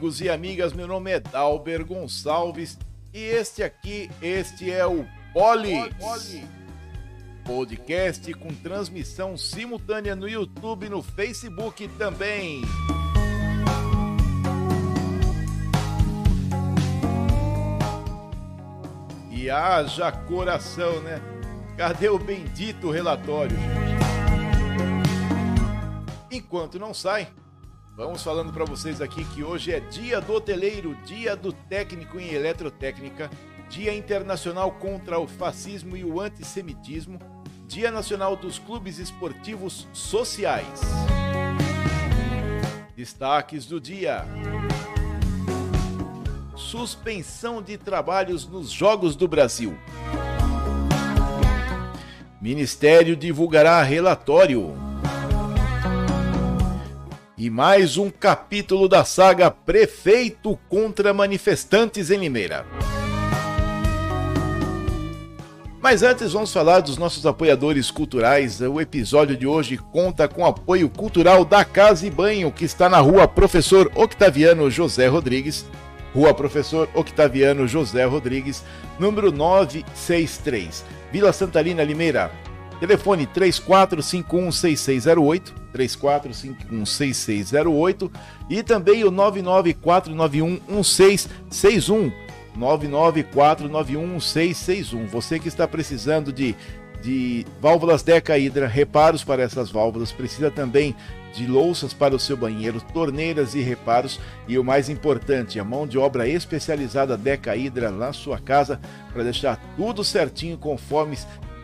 amigos e amigas, meu nome é Dalber Gonçalves e este aqui, este é o Poli. Podcast com transmissão simultânea no YouTube no Facebook também. E haja coração, né? Cadê o bendito relatório? Enquanto não sai, Vamos falando para vocês aqui que hoje é dia do hoteleiro, dia do técnico em eletrotécnica, dia internacional contra o fascismo e o antissemitismo, dia nacional dos clubes esportivos sociais. Destaques do dia: suspensão de trabalhos nos Jogos do Brasil. Ministério divulgará relatório e mais um capítulo da saga Prefeito contra manifestantes em Limeira. Mas antes vamos falar dos nossos apoiadores culturais. O episódio de hoje conta com apoio cultural da Casa e Banho, que está na rua Professor Octaviano José Rodrigues, Rua Professor Octaviano José Rodrigues, número 963, Vila Santarina, Limeira. Telefone 34516608, 34516608 e também o 994911661, 994911661. Você que está precisando de de válvulas Deca Hidra, reparos para essas válvulas, precisa também de louças para o seu banheiro, torneiras e reparos e o mais importante, a mão de obra especializada Deca Hidra na sua casa para deixar tudo certinho conforme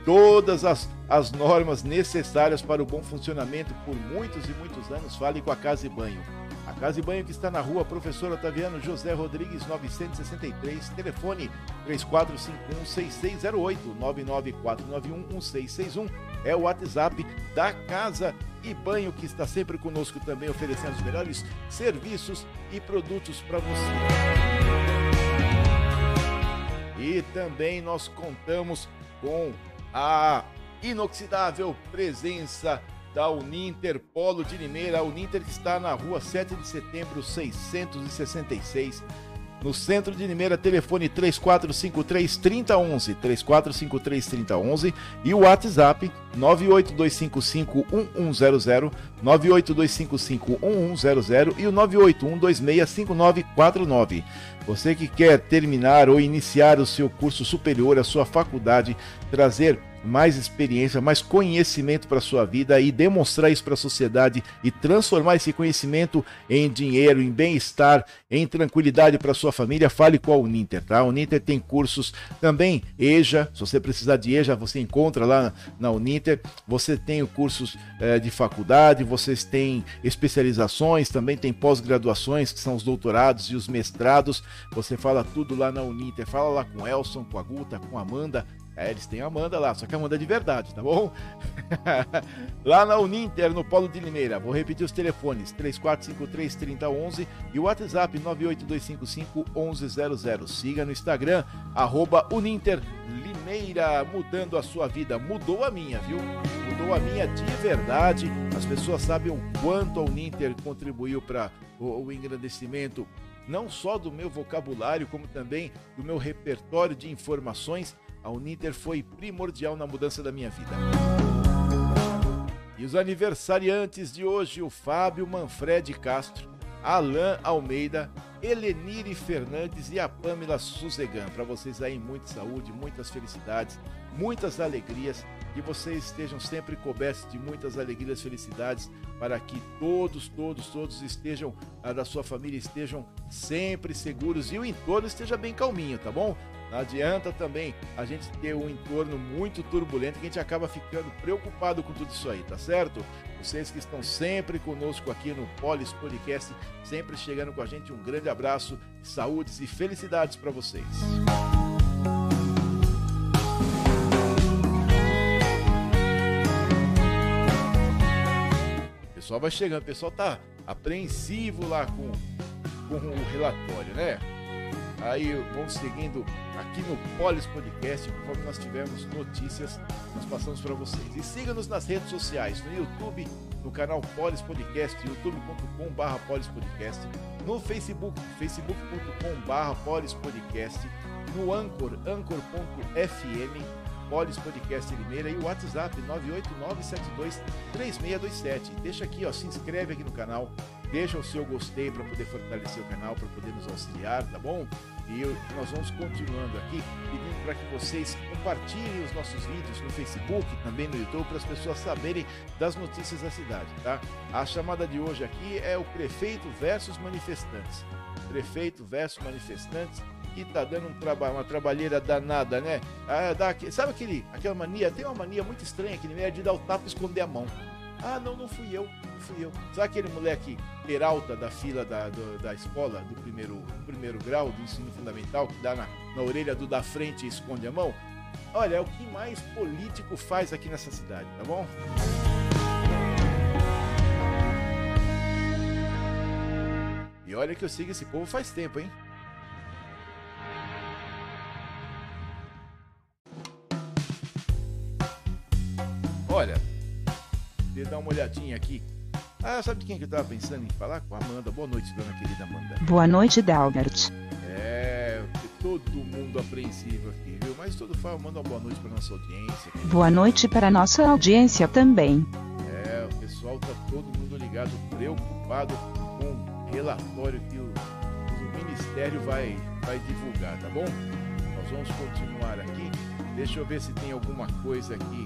todas as, as normas necessárias para o bom funcionamento por muitos e muitos anos, fale com a Casa e Banho. A Casa e Banho que está na rua Professor Otaviano José Rodrigues 963, telefone 3451-6608, 99491-1661, é o WhatsApp da Casa e Banho que está sempre conosco também oferecendo os melhores serviços e produtos para você. E também nós contamos com a inoxidável presença da Uninter Polo de Limeira. A Uninter está na rua 7 de setembro, 666. No centro de Limeira, telefone 3453 3011, 3453 3011 e o WhatsApp 98255 1100, 98255 1100 e o 981265949. Você que quer terminar ou iniciar o seu curso superior, a sua faculdade, trazer mais experiência, mais conhecimento para a sua vida e demonstrar isso para a sociedade e transformar esse conhecimento em dinheiro, em bem-estar, em tranquilidade para sua família, fale com a Uninter, tá? A Uninter tem cursos também, EJA, se você precisar de EJA, você encontra lá na Uninter. Você tem cursos é, de faculdade, vocês têm especializações, também tem pós-graduações, que são os doutorados e os mestrados. Você fala tudo lá na Uninter, fala lá com Elson, com a Guta, com a Amanda, é, eles têm a Amanda lá, só que a Amanda é de verdade, tá bom? lá na Uninter, no Polo de Limeira. Vou repetir os telefones: 3453-3011 e o WhatsApp 98255-1100. Siga no Instagram, arroba Uninter Limeira, mudando a sua vida. Mudou a minha, viu? Mudou a minha de verdade. As pessoas sabem o quanto a Uninter contribuiu para o, o engrandecimento não só do meu vocabulário, como também do meu repertório de informações a Uninter foi primordial na mudança da minha vida. E os aniversariantes de hoje, o Fábio Manfredi Castro, Alain Almeida, Helenire Fernandes e a Pamela Suzegan. Para vocês aí, muita saúde, muitas felicidades, muitas alegrias, que vocês estejam sempre cobertos de muitas alegrias felicidades, para que todos, todos, todos estejam, a da sua família estejam sempre seguros e o entorno esteja bem calminho, tá bom? Não adianta também a gente ter um entorno muito turbulento que a gente acaba ficando preocupado com tudo isso aí, tá certo? Vocês que estão sempre conosco aqui no Polis Podcast, sempre chegando com a gente, um grande abraço, saúdes e felicidades para vocês. O pessoal vai chegando, o pessoal tá apreensivo lá com, com o relatório, né? Aí vamos seguindo aqui no Polis Podcast, conforme nós tivermos notícias, nós passamos para vocês. E siga-nos nas redes sociais, no YouTube, no canal Polis Podcast, youtube.com.br Polis Podcast, no Facebook, facebook.com.br Polis Podcast, no Anchor, anchor.fm, Polis Podcast Limeira e o WhatsApp 989723627. Deixa aqui, ó, se inscreve aqui no canal, deixa o seu gostei para poder fortalecer o canal, para poder nos auxiliar, tá bom? E nós vamos continuando aqui, pedindo para que vocês compartilhem os nossos vídeos no Facebook, também no YouTube, para as pessoas saberem das notícias da cidade, tá? A chamada de hoje aqui é o prefeito versus manifestantes. Prefeito versus manifestantes que tá dando um traba uma trabalheira danada, né? Ah, dá, sabe aquele, aquela mania? Tem uma mania muito estranha aquele meio de dar o tapa e esconder a mão. Ah, não, não fui eu, não fui eu. Sabe aquele moleque peralta da fila da, do, da escola, do primeiro, do primeiro grau, do ensino fundamental, que dá na, na orelha do da frente e esconde a mão? Olha, é o que mais político faz aqui nessa cidade, tá bom? E olha que eu sigo esse povo faz tempo, hein? Uma olhadinha aqui. Ah, sabe de quem que eu tava pensando em falar? Com a Amanda. Boa noite, dona querida Amanda. Boa noite, Dalbert. É, todo mundo apreensivo aqui, viu? Mas todo fala, manda uma boa noite para nossa audiência. Boa noite para nossa audiência também. É, o pessoal tá todo mundo ligado, preocupado com o relatório que o, o Ministério vai, vai divulgar, tá bom? Nós vamos continuar aqui. Deixa eu ver se tem alguma coisa aqui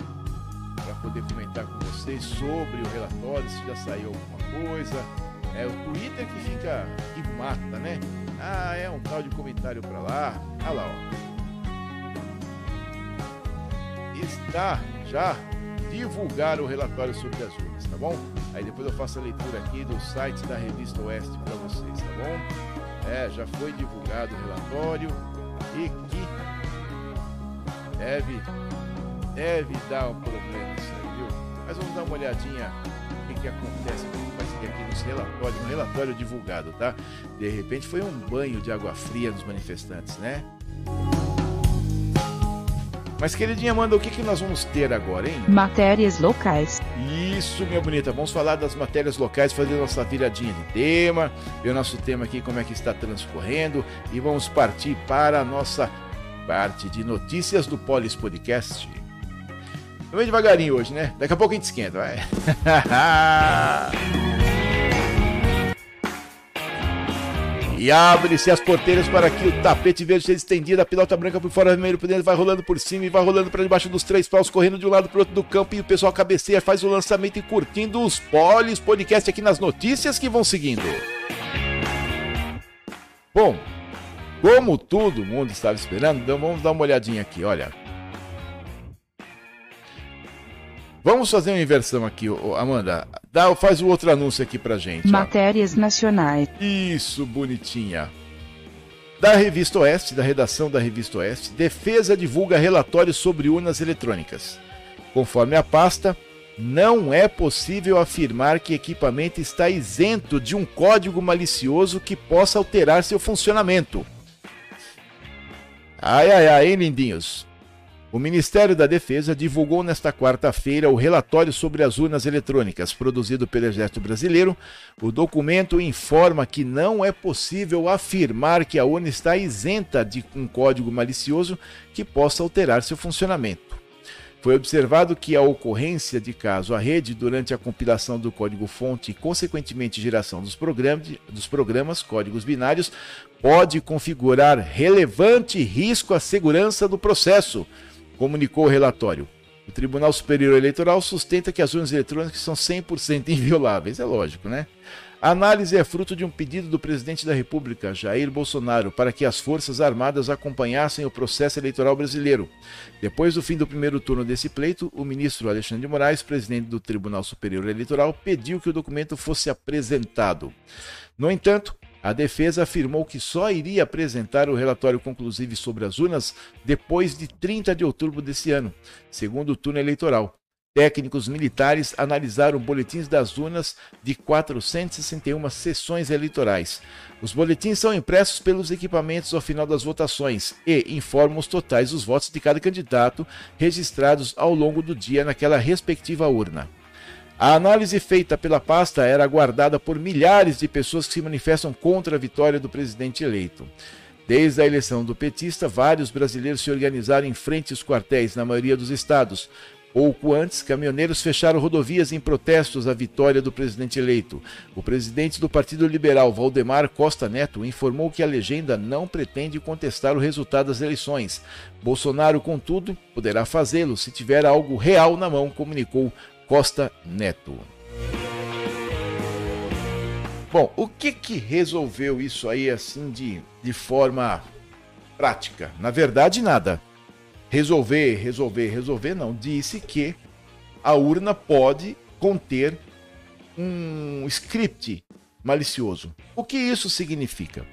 para poder comentar com vocês sobre o relatório, se já saiu alguma coisa. É o Twitter que fica que mata, né? Ah, é um tal de comentário para lá. Ah lá, ó. Está já divulgar o relatório sobre as urnas, tá bom? Aí depois eu faço a leitura aqui do site da revista Oeste para vocês, tá bom? É, já foi divulgado o relatório e que deve deve dar um problema isso aí, viu? Mas vamos dar uma olhadinha o que, que acontece que vai ser aqui nos relatórios, no relatório divulgado, tá? De repente foi um banho de água fria nos manifestantes, né? Mas, queridinha Amanda, o que, que nós vamos ter agora, hein? Matérias locais. Isso, minha bonita. Vamos falar das matérias locais, fazer nossa viradinha de tema, ver o nosso tema aqui, como é que está transcorrendo, e vamos partir para a nossa parte de notícias do Polis Podcast. Vamos devagarinho hoje, né? Daqui a pouco a gente esquenta, vai. E abre-se as porteiras para que o tapete verde seja estendido, a pilota branca por fora, vermelho por dentro, vai rolando por cima e vai rolando para debaixo dos três paus, correndo de um lado para o outro do campo e o pessoal cabeceia, faz o lançamento e curtindo os polis podcast aqui nas notícias que vão seguindo. Bom, como todo mundo estava esperando, então vamos dar uma olhadinha aqui, olha. Vamos fazer uma inversão aqui, Amanda. Dá, faz o outro anúncio aqui pra gente. Matérias ó. nacionais. Isso, bonitinha. Da Revista Oeste, da redação da Revista Oeste, Defesa divulga relatório sobre urnas eletrônicas. Conforme a pasta, não é possível afirmar que equipamento está isento de um código malicioso que possa alterar seu funcionamento. Ai, ai, ai, hein, lindinhos? O Ministério da Defesa divulgou nesta quarta-feira o relatório sobre as urnas eletrônicas, produzido pelo Exército Brasileiro. O documento informa que não é possível afirmar que a urna está isenta de um código malicioso que possa alterar seu funcionamento. Foi observado que a ocorrência de caso à rede durante a compilação do código-fonte e, consequentemente, geração dos programas, dos programas códigos binários pode configurar relevante risco à segurança do processo comunicou o relatório. O Tribunal Superior Eleitoral sustenta que as urnas eletrônicas são 100% invioláveis. É lógico, né? A análise é fruto de um pedido do presidente da República, Jair Bolsonaro, para que as Forças Armadas acompanhassem o processo eleitoral brasileiro. Depois do fim do primeiro turno desse pleito, o ministro Alexandre de Moraes, presidente do Tribunal Superior Eleitoral, pediu que o documento fosse apresentado. No entanto, a defesa afirmou que só iria apresentar o relatório conclusivo sobre as urnas depois de 30 de outubro desse ano, segundo o turno eleitoral. Técnicos militares analisaram boletins das urnas de 461 sessões eleitorais. Os boletins são impressos pelos equipamentos ao final das votações e informam os totais dos votos de cada candidato registrados ao longo do dia naquela respectiva urna. A análise feita pela pasta era aguardada por milhares de pessoas que se manifestam contra a vitória do presidente eleito. Desde a eleição do petista, vários brasileiros se organizaram em frente aos quartéis na maioria dos estados. Pouco antes, caminhoneiros fecharam rodovias em protestos à vitória do presidente eleito. O presidente do Partido Liberal, Valdemar Costa Neto, informou que a legenda não pretende contestar o resultado das eleições. Bolsonaro, contudo, poderá fazê-lo se tiver algo real na mão, comunicou Costa Neto. Bom, o que que resolveu isso aí assim de, de forma prática? Na verdade, nada. Resolver, resolver, resolver, não. Disse que a urna pode conter um script malicioso. O que isso significa?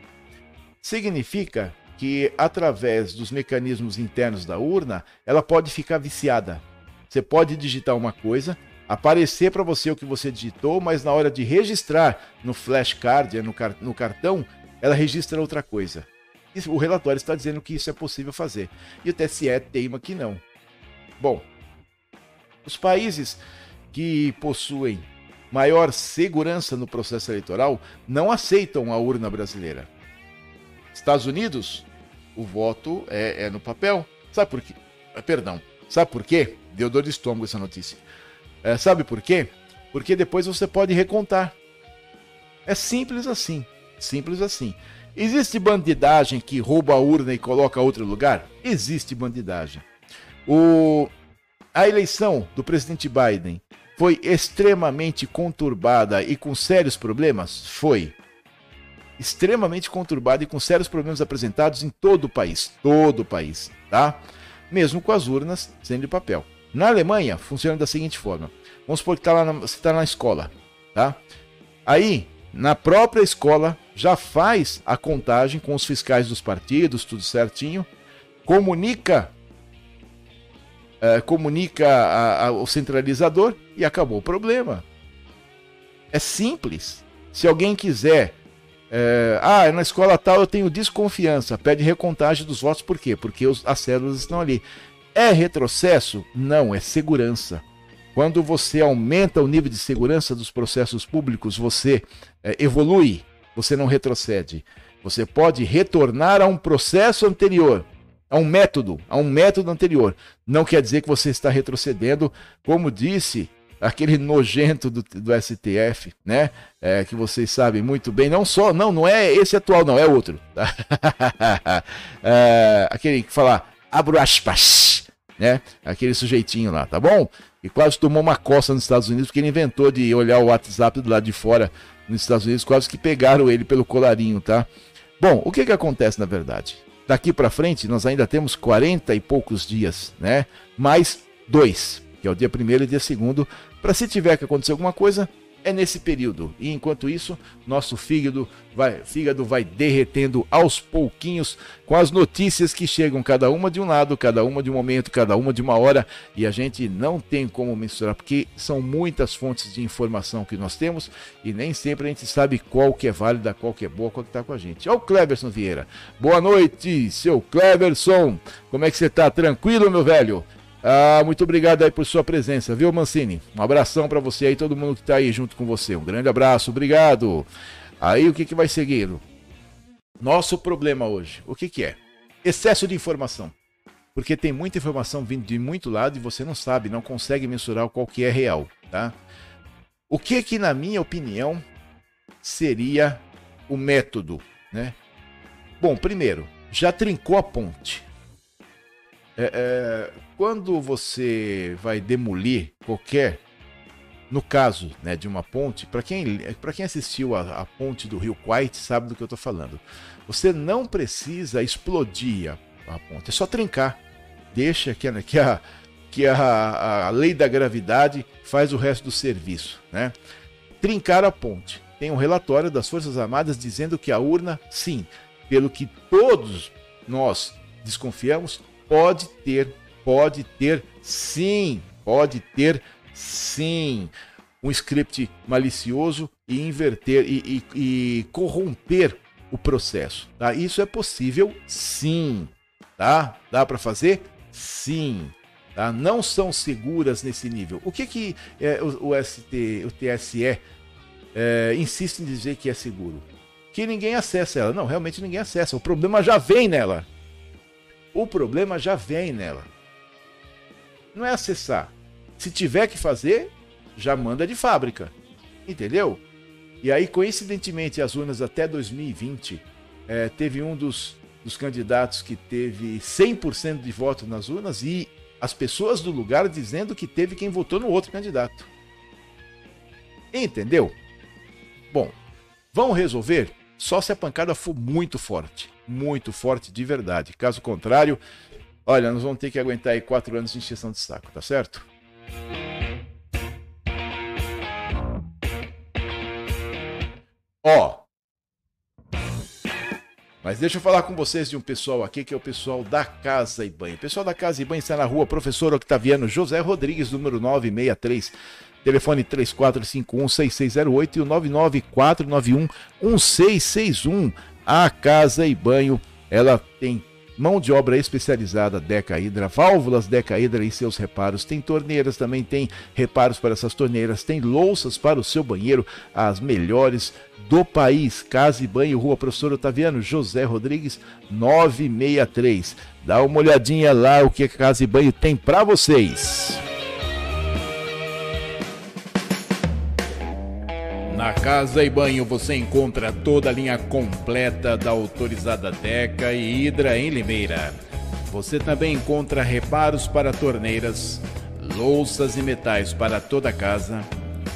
Significa que através dos mecanismos internos da urna, ela pode ficar viciada. Você pode digitar uma coisa, aparecer para você o que você digitou, mas na hora de registrar no flashcard, no, car no cartão, ela registra outra coisa. o relatório está dizendo que isso é possível fazer. E o TSE teima que não. Bom, os países que possuem maior segurança no processo eleitoral não aceitam a urna brasileira. Estados Unidos, o voto é, é no papel. Sabe por quê? Perdão. Sabe por quê? Deu dor de estômago essa notícia. É, sabe por quê? Porque depois você pode recontar. É simples assim. Simples assim. Existe bandidagem que rouba a urna e coloca a outro lugar? Existe bandidagem. O... A eleição do presidente Biden foi extremamente conturbada e com sérios problemas? Foi. Extremamente conturbada e com sérios problemas apresentados em todo o país. Todo o país, tá? Mesmo com as urnas sendo de papel. Na Alemanha, funciona da seguinte forma: vamos supor que tá lá você está na escola, tá? Aí, na própria escola, já faz a contagem com os fiscais dos partidos, tudo certinho, comunica é, comunica ao centralizador e acabou o problema. É simples. Se alguém quiser, é, ah, na escola tal eu tenho desconfiança, pede recontagem dos votos, por quê? Porque os, as células estão ali. É retrocesso? Não, é segurança. Quando você aumenta o nível de segurança dos processos públicos, você é, evolui, você não retrocede. Você pode retornar a um processo anterior, a um método, a um método anterior. Não quer dizer que você está retrocedendo, como disse aquele nojento do, do STF, né? É, que vocês sabem muito bem. Não só, não, não é esse atual, não, é outro. Tá? é, aquele que fala, abro aspas né? Aquele sujeitinho lá, tá bom? E quase tomou uma coça nos Estados Unidos porque ele inventou de olhar o WhatsApp do lado de fora nos Estados Unidos, quase que pegaram ele pelo colarinho, tá? Bom, o que que acontece na verdade? Daqui para frente nós ainda temos 40 e poucos dias, né? Mais dois, que é o dia primeiro e dia segundo, para se tiver que acontecer alguma coisa, é nesse período. E enquanto isso, nosso fígado vai, fígado vai derretendo aos pouquinhos com as notícias que chegam, cada uma de um lado, cada uma de um momento, cada uma de uma hora, e a gente não tem como mensurar, porque são muitas fontes de informação que nós temos e nem sempre a gente sabe qual que é válida, qual que é boa, qual que está com a gente. Olha o Cleverson Vieira. Boa noite, seu Cleverson. Como é que você está? Tranquilo, meu velho? Ah, muito obrigado aí por sua presença, viu, Mancini? Um abração para você aí, todo mundo que tá aí junto com você. Um grande abraço, obrigado. Aí o que, que vai seguir? Nosso problema hoje, o que, que é? Excesso de informação. Porque tem muita informação vindo de muito lado e você não sabe, não consegue mensurar qual que é real, tá? O que que, na minha opinião, seria o método, né? Bom, primeiro, já trincou a ponte. É, é, quando você vai demolir qualquer, no caso né, de uma ponte, para quem, quem assistiu a, a, ponte do Rio Quite sabe do que eu estou falando. Você não precisa explodir a, a, ponte, é só trincar. Deixa que, que, a, que a, a lei da gravidade faz o resto do serviço. Né? Trincar a ponte. Tem um relatório das Forças Armadas dizendo que a urna, sim, pelo que todos nós desconfiamos, Pode ter, pode ter sim, pode ter sim um script malicioso e inverter e, e, e corromper o processo. Tá? Isso é possível sim. Tá? Dá para fazer? Sim. tá? não são seguras nesse nível. O que, que é, o, o, ST, o TSE é, insiste em dizer que é seguro? Que ninguém acessa ela. Não, realmente ninguém acessa. O problema já vem nela. O problema já vem nela. Não é acessar. Se tiver que fazer, já manda de fábrica. Entendeu? E aí, coincidentemente, as urnas até 2020, é, teve um dos, dos candidatos que teve 100% de voto nas urnas e as pessoas do lugar dizendo que teve quem votou no outro candidato. Entendeu? Bom, vão resolver só se a pancada for muito forte. Muito forte de verdade. Caso contrário, olha, nós vamos ter que aguentar aí quatro anos de encheção de saco, tá certo? Ó. Mas deixa eu falar com vocês de um pessoal aqui que é o pessoal da Casa e Banho. O pessoal da Casa e Banho está na rua Professor Octaviano José Rodrigues, número 963. Telefone 3451-6608 e o 99491-1661. A Casa e Banho, ela tem mão de obra especializada Decaídra, válvulas Decaídra e seus reparos. Tem torneiras, também tem reparos para essas torneiras, tem louças para o seu banheiro, as melhores do país. Casa e Banho, Rua Professor Otaviano, José Rodrigues, 963. Dá uma olhadinha lá o que a Casa e Banho tem para vocês. Na Casa e Banho você encontra toda a linha completa da autorizada Deca e Hidra em Limeira. Você também encontra reparos para torneiras, louças e metais para toda a casa,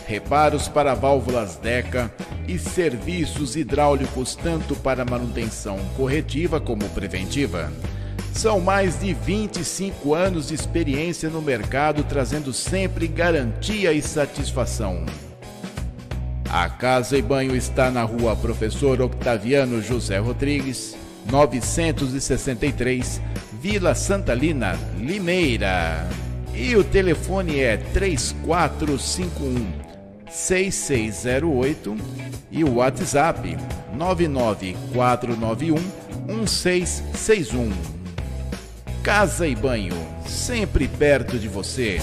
reparos para válvulas Deca e serviços hidráulicos tanto para manutenção corretiva como preventiva. São mais de 25 anos de experiência no mercado, trazendo sempre garantia e satisfação. A Casa e Banho está na rua Professor Octaviano José Rodrigues, 963, Vila Santalina, Limeira. E o telefone é 3451 6608 e o WhatsApp 99491 1661. Casa e Banho, sempre perto de você.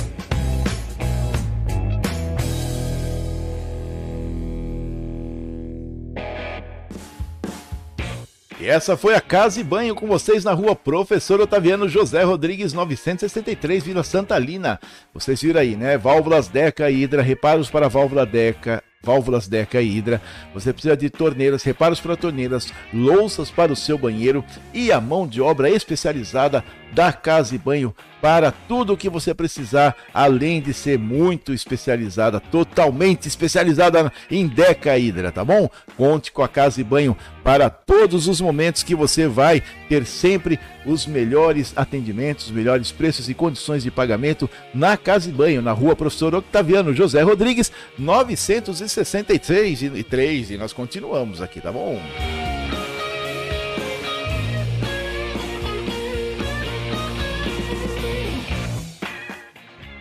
E essa foi a Casa e Banho com vocês na rua Professor Otaviano José Rodrigues 963, Vila Santalina. Vocês viram aí, né? Válvulas Deca e Hidra, reparos para válvula Deca, válvulas Deca e Hidra. Você precisa de torneiras, reparos para torneiras, louças para o seu banheiro e a mão de obra especializada da Casa e Banho para tudo o que você precisar, além de ser muito especializada, totalmente especializada em Deca Hidra, tá bom? Conte com a Casa e Banho para todos os momentos que você vai ter sempre os melhores atendimentos, os melhores preços e condições de pagamento na Casa e Banho, na Rua Professor Octaviano José Rodrigues, 963 e 3, nós continuamos aqui, tá bom?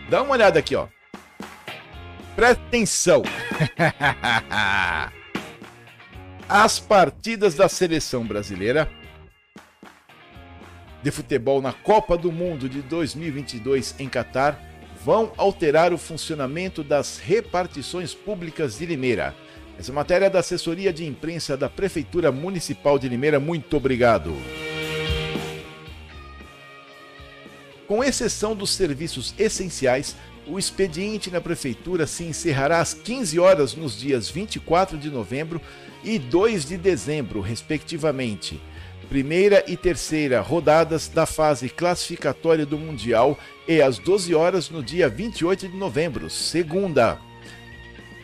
Dá uma olhada aqui, ó. Presta atenção. As partidas da seleção brasileira de futebol na Copa do Mundo de 2022 em Catar vão alterar o funcionamento das repartições públicas de Limeira. Essa matéria é da assessoria de imprensa da Prefeitura Municipal de Limeira. Muito obrigado. Com exceção dos serviços essenciais, o expediente na prefeitura se encerrará às 15 horas nos dias 24 de novembro e 2 de dezembro, respectivamente. Primeira e terceira rodadas da fase classificatória do Mundial e às 12 horas no dia 28 de novembro, segunda.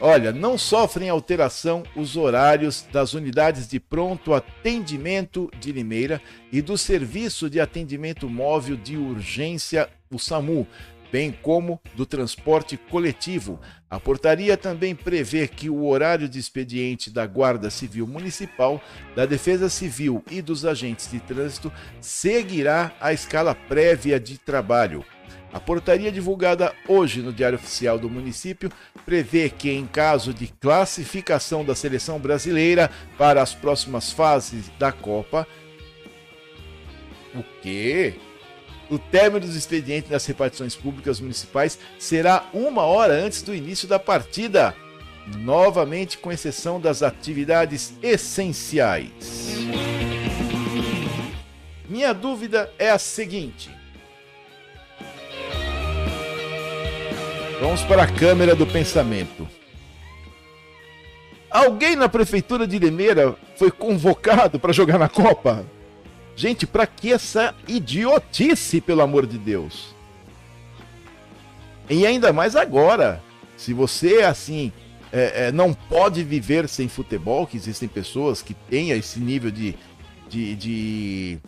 Olha, não sofrem alteração os horários das unidades de pronto atendimento de Limeira e do Serviço de Atendimento Móvel de Urgência, o SAMU, bem como do transporte coletivo. A portaria também prevê que o horário de expediente da Guarda Civil Municipal, da Defesa Civil e dos agentes de trânsito seguirá a escala prévia de trabalho. A portaria divulgada hoje no Diário Oficial do município prevê que, em caso de classificação da seleção brasileira para as próximas fases da Copa, o quê? O término dos expedientes das repartições públicas municipais será uma hora antes do início da partida, novamente com exceção das atividades essenciais. Minha dúvida é a seguinte: Vamos para a câmera do pensamento. Alguém na prefeitura de Limeira foi convocado para jogar na Copa? Gente, para que essa idiotice, pelo amor de Deus? E ainda mais agora, se você assim é, é, não pode viver sem futebol, que existem pessoas que têm esse nível de, de, de,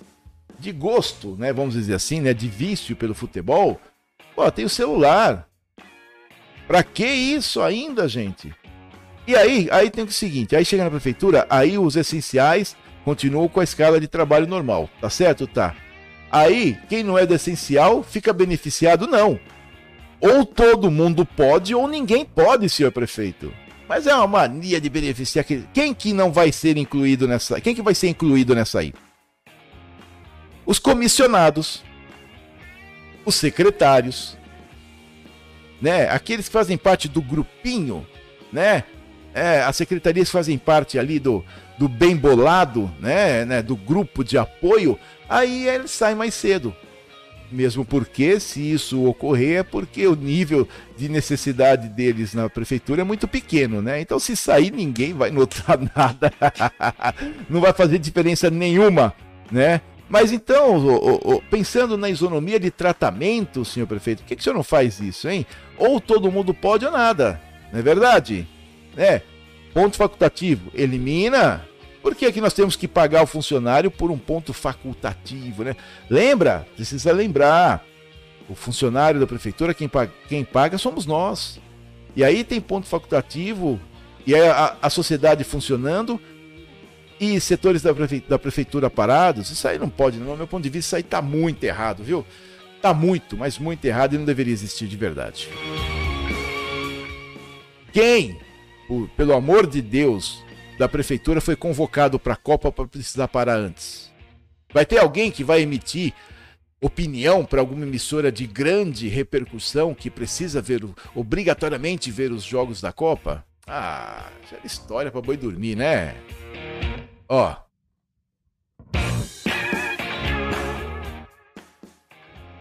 de gosto, né? Vamos dizer assim, né? De vício pelo futebol. Pô, tem o celular. Pra que isso ainda, gente? E aí, aí tem o seguinte, aí chega na prefeitura, aí os essenciais continuam com a escala de trabalho normal, tá certo? Tá. Aí, quem não é do essencial fica beneficiado? Não. Ou todo mundo pode ou ninguém pode, senhor prefeito. Mas é uma mania de beneficiar quem que não vai ser incluído nessa, quem que vai ser incluído nessa aí? Os comissionados, os secretários, né? Aqueles que fazem parte do grupinho, né? É, as secretarias que fazem parte ali do, do bem bolado, né, né? Do grupo de apoio, aí eles saem mais cedo. Mesmo porque, se isso ocorrer, é porque o nível de necessidade deles na prefeitura é muito pequeno, né? Então, se sair, ninguém vai notar nada. Não vai fazer diferença nenhuma, né? Mas então, o, o, pensando na isonomia de tratamento, senhor prefeito, por que, que o senhor não faz isso, hein? Ou todo mundo pode ou nada, não é verdade? É. Ponto facultativo, elimina. Por que, que nós temos que pagar o funcionário por um ponto facultativo, né? Lembra? Precisa lembrar. O funcionário da prefeitura, quem paga, quem paga somos nós. E aí tem ponto facultativo, e a, a sociedade funcionando, e setores da, da prefeitura parados, isso aí não pode, no meu ponto de vista, isso aí está muito errado, viu? Está muito, mas muito errado e não deveria existir de verdade. Quem, por, pelo amor de Deus, da prefeitura foi convocado para a Copa para precisar parar antes? Vai ter alguém que vai emitir opinião para alguma emissora de grande repercussão que precisa ver obrigatoriamente ver os jogos da Copa? Ah, já era história para boi dormir, né? Ó.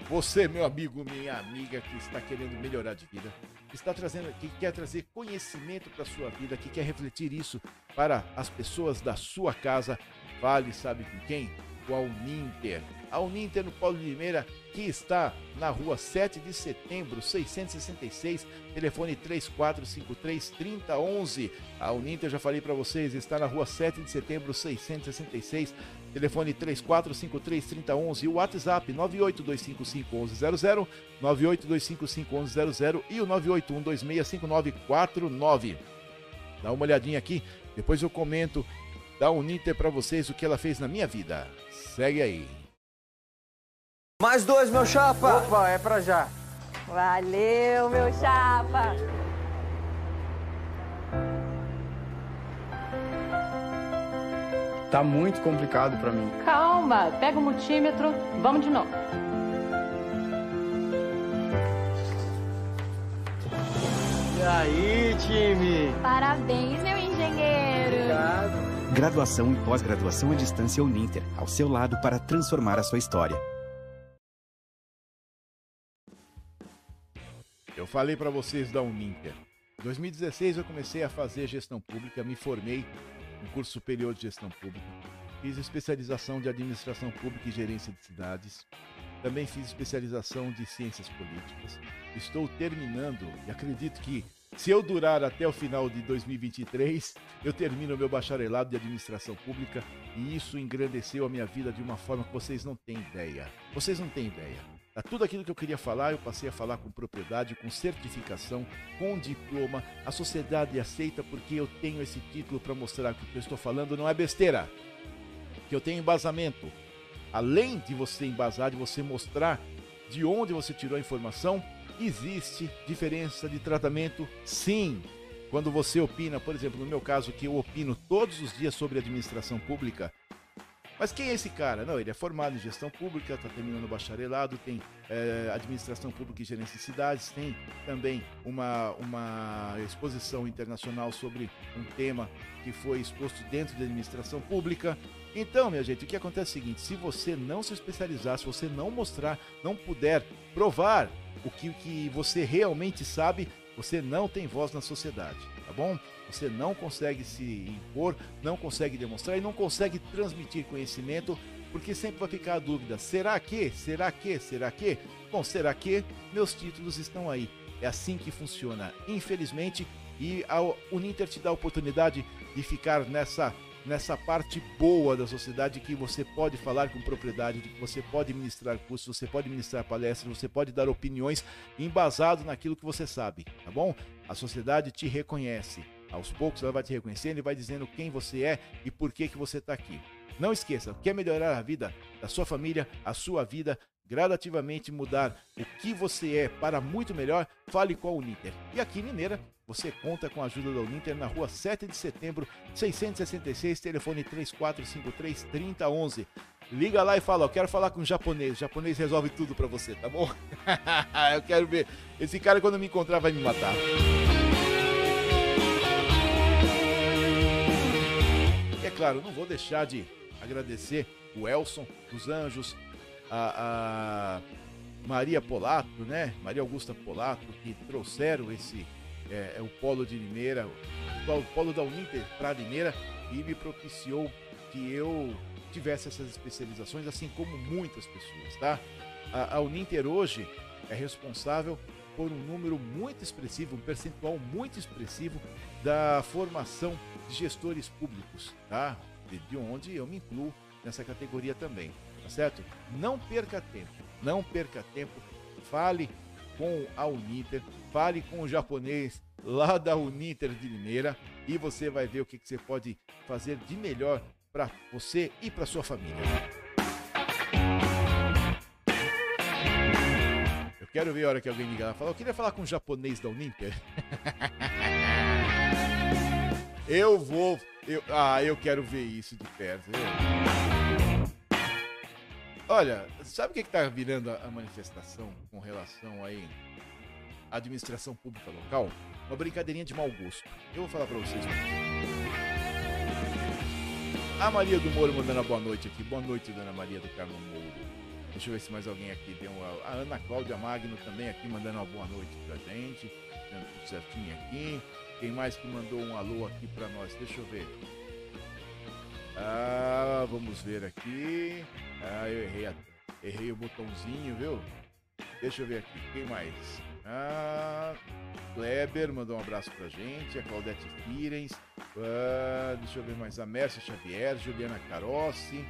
Você, meu amigo, minha amiga que está querendo melhorar de vida, está trazendo, que quer trazer conhecimento para sua vida, que quer refletir isso para as pessoas da sua casa, vale, sabe com quem? Com a Uninter a Uninter no Paulo de Limeira, que está na rua 7 de setembro, 666, telefone 3453 3011. A Uninter, já falei para vocês, está na rua 7 de setembro, 666, telefone 3453 3011 e o WhatsApp 982551100, 982551100 e o 981265949. Dá uma olhadinha aqui, depois eu comento da Uninter para vocês o que ela fez na minha vida. Segue aí. Mais dois, meu chapa. Opa, é pra já. Valeu, meu chapa. Tá muito complicado pra mim. Calma, pega o multímetro, vamos de novo. E aí, time? Parabéns, meu engenheiro. Obrigado. Graduação e pós-graduação à distância Uninter, ao seu lado para transformar a sua história. Eu falei para vocês da Uninter. Em 2016 eu comecei a fazer gestão pública, me formei no curso superior de gestão pública, fiz especialização de administração pública e gerência de cidades, também fiz especialização de ciências políticas. Estou terminando e acredito que se eu durar até o final de 2023, eu termino meu bacharelado de administração pública e isso engrandeceu a minha vida de uma forma que vocês não têm ideia. Vocês não têm ideia. Tá tudo aquilo que eu queria falar, eu passei a falar com propriedade, com certificação, com diploma. A sociedade aceita porque eu tenho esse título para mostrar que o que eu estou falando não é besteira. Que eu tenho embasamento. Além de você embasar, de você mostrar de onde você tirou a informação, existe diferença de tratamento? Sim. Quando você opina, por exemplo, no meu caso, que eu opino todos os dias sobre administração pública, Mas quem é esse cara? Não, ele é formado em gestão pública, está terminando o bacharelado, tem é, administração pública e gerência de cidades, tem também uma, uma exposição internacional sobre um tema que foi exposto dentro da administração pública. Então, minha gente, o que acontece é o seguinte: se você não se especializar, se você não mostrar, não puder provar o que, que você realmente sabe, você não tem voz na sociedade, tá bom? Você não consegue se impor, não consegue demonstrar e não consegue transmitir conhecimento, porque sempre vai ficar a dúvida: será que? Será que? Será que? Bom, será que? Meus títulos estão aí. É assim que funciona, infelizmente, e a Uninter te dá a oportunidade de ficar nessa nessa parte boa da sociedade que você pode falar com propriedade, de que você pode ministrar cursos, você pode ministrar palestras, você pode dar opiniões embasado naquilo que você sabe, tá bom? A sociedade te reconhece. Aos poucos ela vai te reconhecendo e vai dizendo quem você é e por que, que você está aqui. Não esqueça, quer melhorar a vida da sua família, a sua vida, gradativamente mudar o que você é para muito melhor, fale com a Uninter. E aqui em Mineira, você conta com a ajuda da Uninter na rua 7 de setembro, 666, telefone 3453 3011. Liga lá e fala, eu quero falar com o japonês. O japonês resolve tudo para você, tá bom? eu quero ver. Esse cara quando me encontrar vai me matar. Claro, não vou deixar de agradecer o Elson dos Anjos, a, a Maria Polato, né? Maria Augusta Polato, que trouxeram esse é, é o polo de Limeira, o polo da Uninter para Limeira e me propiciou que eu tivesse essas especializações, assim como muitas pessoas, tá? A, a Uninter hoje é responsável por um número muito expressivo, um percentual muito expressivo da formação de gestores públicos, tá? De, de onde eu me incluo nessa categoria também, tá certo? Não perca tempo, não perca tempo, fale com a Uninter, fale com o japonês lá da Uninter de Limeira e você vai ver o que, que você pode fazer de melhor para você e para sua família. Eu quero ver a hora que alguém ligar e falar, eu queria falar com o japonês da Uninter. eu vou, eu, ah, eu quero ver isso de perto. Eu... Olha, sabe o que está virando a manifestação com relação aí à administração pública local? Uma brincadeirinha de mau gosto. Eu vou falar para vocês. A Maria do Moro mandando boa noite aqui. Boa noite, dona Maria do Carmo Mouro. Deixa eu ver se mais alguém aqui deu uma... A Ana Cláudia Magno também aqui mandando uma boa noite pra gente. Dando tudo certinho aqui. Quem mais que mandou um alô aqui pra nós? Deixa eu ver. Ah, vamos ver aqui. Ah, eu errei, a... errei o botãozinho, viu? Deixa eu ver aqui. Quem mais? Ah, Kleber mandou um abraço pra gente. A Claudete Firens. Ah, deixa eu ver mais. A Mércia Xavier. Juliana Carossi.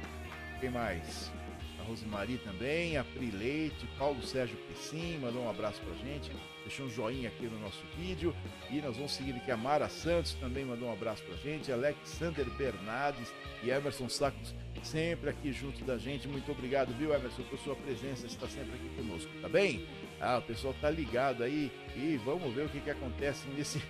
Quem mais? Rosemary também. A Pri Leite. Paulo Sérgio Pessim mandou um abraço pra gente. Deixou um joinha aqui no nosso vídeo. E nós vamos seguir aqui. A Mara Santos também mandou um abraço pra gente. Alexander Bernardes e Emerson Sacos sempre aqui junto da gente. Muito obrigado, viu, Emerson, por sua presença. Está sempre aqui conosco, tá bem? Ah, o pessoal tá ligado aí e vamos ver o que, que acontece nesse,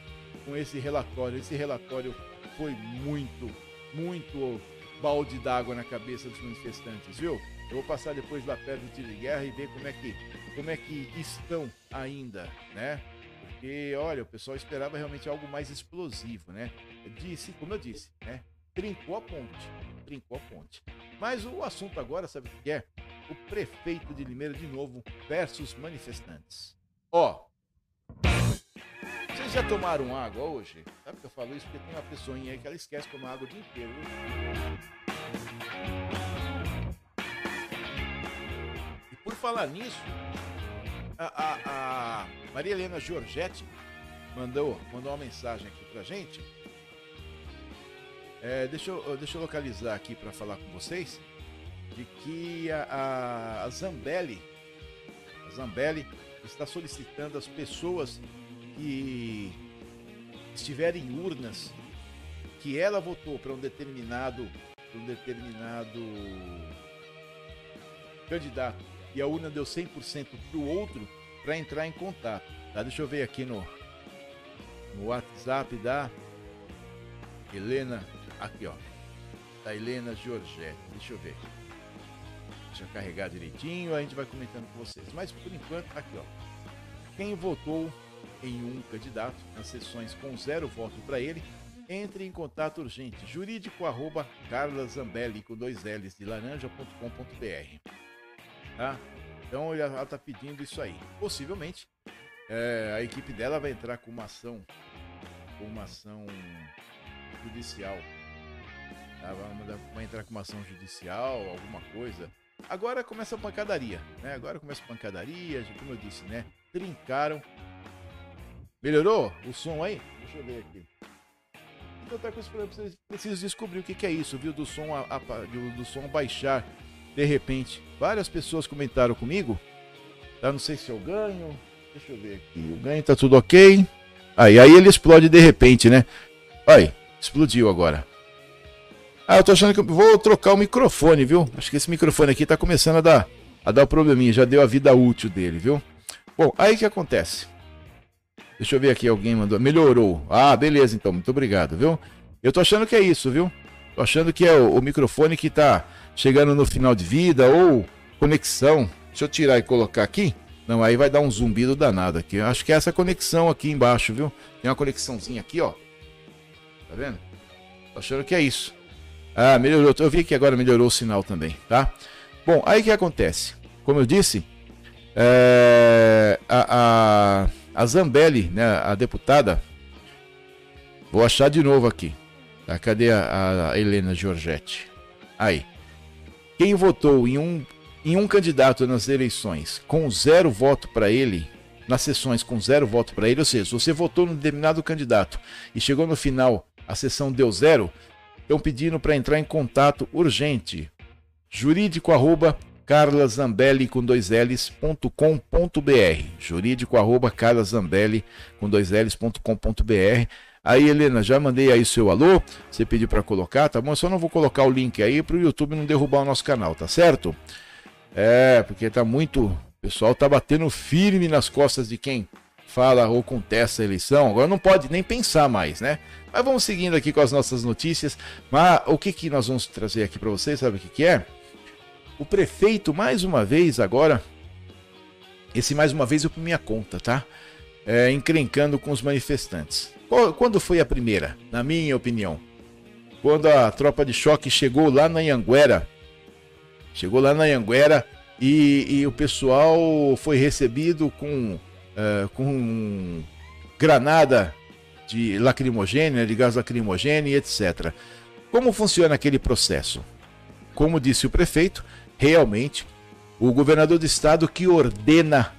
com esse relatório. Esse relatório foi muito, muito balde d'água na cabeça dos manifestantes, viu? Eu vou passar depois lá perto do tiro de guerra e ver como é que, como é que estão ainda, né? Porque, olha, o pessoal esperava realmente algo mais explosivo, né? disse, como eu disse, né? Trincou a ponte, trincou a ponte. Mas o assunto agora, sabe o que é? o prefeito de Limeira de novo versus manifestantes. Ó, vocês já tomaram água hoje? Sabe que eu falo isso porque tem uma pessoinha aí que ela esquece de tomar água o dia inteiro. E falar nisso, a, a, a Maria Helena Giorgetti mandou, mandou uma mensagem aqui pra gente. É, deixa, eu, deixa eu localizar aqui para falar com vocês de que a, a Zambelli, a Zambelli está solicitando as pessoas que estiverem em urnas que ela votou para um determinado um determinado candidato e a urna deu 100% para o outro para entrar em contato. Tá? Deixa eu ver aqui no, no WhatsApp da Helena. Aqui, ó. da Helena Giorgetti. Deixa eu ver. Deixa eu carregar direitinho, a gente vai comentando com vocês. Mas por enquanto, aqui ó. Quem votou em um candidato nas sessões com zero voto para ele, entre em contato urgente. Jurídico arroba Carla Zambelli com dois L's de laranja.com.br. Tá? Então ela está pedindo isso aí. Possivelmente é, a equipe dela vai entrar com uma ação, com uma ação judicial. Tá? Vai, entrar com uma ação judicial, alguma coisa. Agora começa a pancadaria, né? Agora começa a pancadaria, como eu disse, né? Trincaram. Melhorou o som aí? Deixa eu ver aqui. Coisa que vocês precisam descobrir o que, que é isso, viu? Do som, a, a, do, do som baixar de repente. Várias pessoas comentaram comigo. Tá? Não sei se eu ganho. Deixa eu ver aqui. O ganho tá tudo ok. Aí, aí ele explode de repente, né? Aí, explodiu agora. Ah, eu tô achando que eu vou trocar o microfone, viu? Acho que esse microfone aqui tá começando a dar, a dar um probleminha. Já deu a vida útil dele, viu? Bom, aí que acontece? Deixa eu ver aqui, alguém mandou. Melhorou. Ah, beleza, então. Muito obrigado, viu? Eu tô achando que é isso, viu? Tô achando que é o, o microfone que tá chegando no final de vida ou conexão. Deixa eu tirar e colocar aqui. Não, aí vai dar um zumbido danado aqui. Acho que é essa conexão aqui embaixo, viu? Tem uma conexãozinha aqui, ó. Tá vendo? Tô achando que é isso. Ah, melhorou. Eu vi que agora melhorou o sinal também, tá? Bom, aí que acontece? Como eu disse, é, a, a, a Zambelli, né, a deputada, vou achar de novo aqui. Tá? Cadê a, a Helena Giorgetti? Aí. Quem votou em um, em um candidato nas eleições com zero voto para ele, nas sessões com zero voto para ele, ou seja, se você votou num determinado candidato e chegou no final, a sessão deu zero, estão pedindo para entrar em contato urgente. Jurídico arroba carlazambelli com dois L's.com.br. Jurídico arroba carlazambelli com dois L's.com.br. Aí, Helena, já mandei aí seu alô. Você pediu para colocar, tá bom? Eu só não vou colocar o link aí para o YouTube não derrubar o nosso canal, tá certo? É, porque tá muito. O pessoal tá batendo firme nas costas de quem fala ou contesta a eleição. Agora não pode nem pensar mais, né? Mas vamos seguindo aqui com as nossas notícias. Mas o que, que nós vamos trazer aqui para vocês? Sabe o que, que é? O prefeito, mais uma vez, agora. Esse mais uma vez eu por minha conta, tá? É, encrencando com os manifestantes. Quando foi a primeira? Na minha opinião. Quando a tropa de choque chegou lá na Anhanguera. Chegou lá na Anhanguera e, e o pessoal foi recebido com, uh, com granada de lacrimogênea, de gás lacrimogêneo, etc. Como funciona aquele processo? Como disse o prefeito, realmente o governador do estado que ordena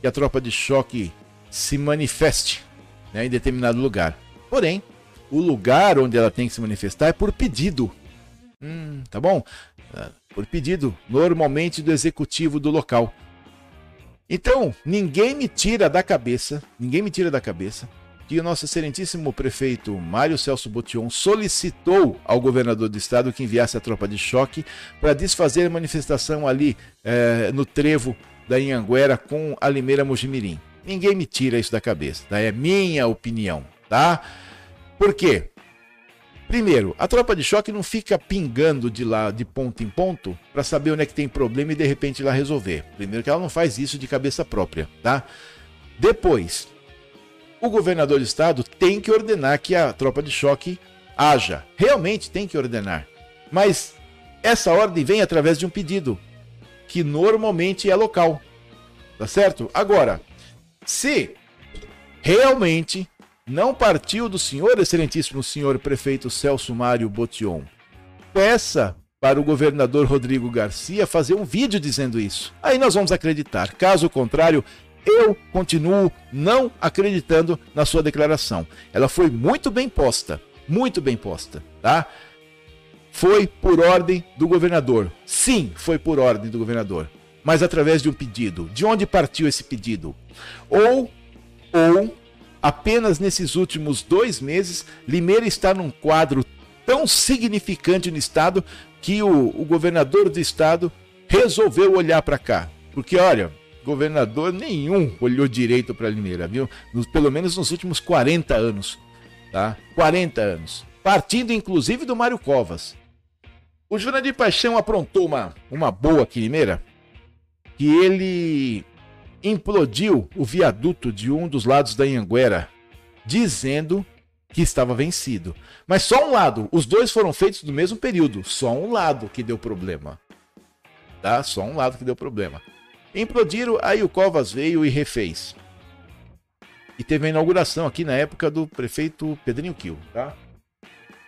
que a tropa de choque se manifeste né, em determinado lugar. Porém, o lugar onde ela tem que se manifestar é por pedido. Hum, tá bom? Ah, por pedido, normalmente do executivo do local. Então, ninguém me tira da cabeça, ninguém me tira da cabeça que o nosso excelentíssimo prefeito Mário Celso Botion solicitou ao governador do estado que enviasse a tropa de choque para desfazer a manifestação ali é, no trevo da Inhanguera com a Limeira Mojimirim. Ninguém me tira isso da cabeça, tá? É minha opinião, tá? Por quê? Primeiro, a tropa de choque não fica pingando de lá de ponto em ponto para saber onde é que tem problema e de repente lá resolver. Primeiro que ela não faz isso de cabeça própria, tá? Depois, o governador do estado tem que ordenar que a tropa de choque haja. Realmente tem que ordenar. Mas essa ordem vem através de um pedido, que normalmente é local. Tá certo? Agora, se realmente não partiu do senhor, excelentíssimo senhor prefeito Celso Mário Botion, peça para o governador Rodrigo Garcia fazer um vídeo dizendo isso. Aí nós vamos acreditar. Caso contrário, eu continuo não acreditando na sua declaração. Ela foi muito bem posta, muito bem posta, tá? Foi por ordem do governador. Sim, foi por ordem do governador, mas através de um pedido. De onde partiu esse pedido? Ou, ou apenas nesses últimos dois meses, Limeira está num quadro tão significante no estado que o, o governador do estado resolveu olhar para cá. Porque olha, governador nenhum olhou direito para Limeira, viu? Nos, pelo menos nos últimos 40 anos, tá? 40 anos. Partindo inclusive do Mário Covas. O Jurandir Paixão aprontou uma, uma boa aqui Limeira, que ele implodiu o viaduto de um dos lados da Anhanguera, dizendo que estava vencido. Mas só um lado, os dois foram feitos no mesmo período, só um lado que deu problema. Tá? Só um lado que deu problema. Implodiram, aí o Covas veio e refez. E teve a inauguração aqui na época do prefeito Pedrinho Quil, tá?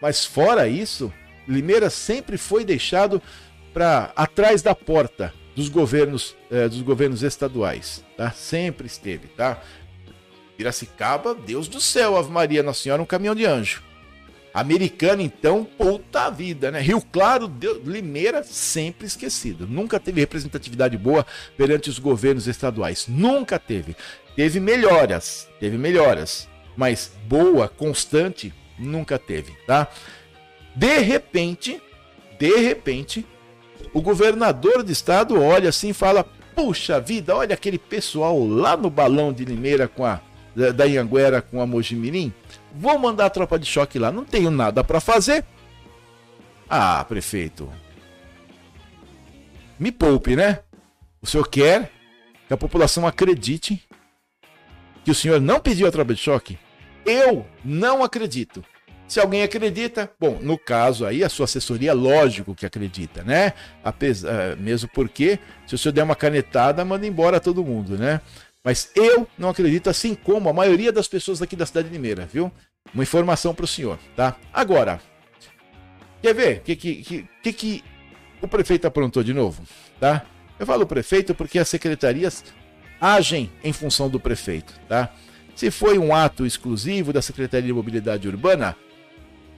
Mas fora isso, Limeira sempre foi deixado para atrás da porta dos governos eh, dos governos estaduais, tá? Sempre esteve, tá? Piracicaba, Deus do céu, Ave Maria, Nossa Senhora, um caminhão de anjo. Americana, então, puta vida, né? Rio Claro, Deus, Limeira, sempre esquecido. Nunca teve representatividade boa perante os governos estaduais. Nunca teve. Teve melhoras, teve melhoras, mas boa, constante, nunca teve, tá? De repente, de repente, o governador do estado olha assim e fala: Puxa vida, olha aquele pessoal lá no balão de Limeira com a da Ianguera com a Mojimirim. Vou mandar a tropa de choque lá. Não tenho nada para fazer. Ah, prefeito. Me poupe, né? O senhor quer que a população acredite que o senhor não pediu a tropa de choque? Eu não acredito. Se alguém acredita, bom, no caso aí, a sua assessoria, lógico que acredita, né? Apesar, eh, mesmo porque, se o senhor der uma canetada, manda embora todo mundo, né? Mas eu não acredito, assim como a maioria das pessoas aqui da cidade de Limeira, viu? Uma informação para o senhor, tá? Agora, quer ver o que, que, que, que o prefeito aprontou de novo, tá? Eu falo prefeito porque as secretarias agem em função do prefeito, tá? Se foi um ato exclusivo da Secretaria de Mobilidade Urbana,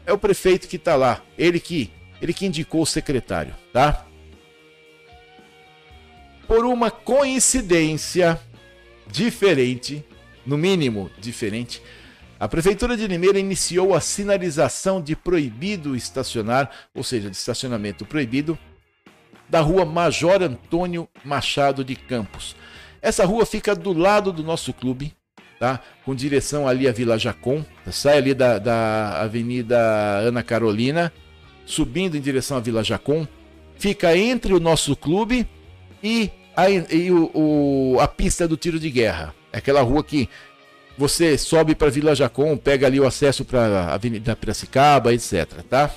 é o prefeito que está lá, ele que, ele que indicou o secretário, tá? Por uma coincidência diferente, no mínimo diferente, a Prefeitura de Limeira iniciou a sinalização de proibido estacionar, ou seja, de estacionamento proibido, da rua Major Antônio Machado de Campos. Essa rua fica do lado do nosso clube, tá? Com direção ali à Vila Jacom, sai ali da, da Avenida Ana Carolina, subindo em direção à Vila Jacom, fica entre o nosso clube e a, e o, o, a pista do tiro de guerra. É aquela rua que você sobe para Vila Jacom, pega ali o acesso para a Avenida Piracicaba, etc, tá?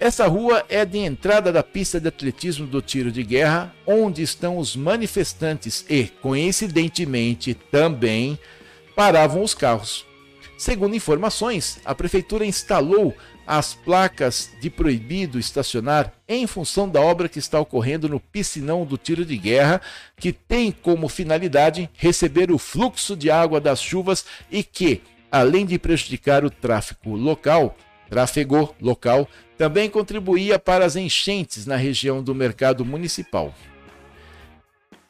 Essa rua é de entrada da pista de atletismo do tiro de guerra, onde estão os manifestantes e, coincidentemente, também paravam os carros. Segundo informações, a prefeitura instalou as placas de proibido estacionar em função da obra que está ocorrendo no piscinão do tiro de guerra, que tem como finalidade receber o fluxo de água das chuvas e que, além de prejudicar o tráfego local, tráfego local, também contribuía para as enchentes na região do mercado municipal.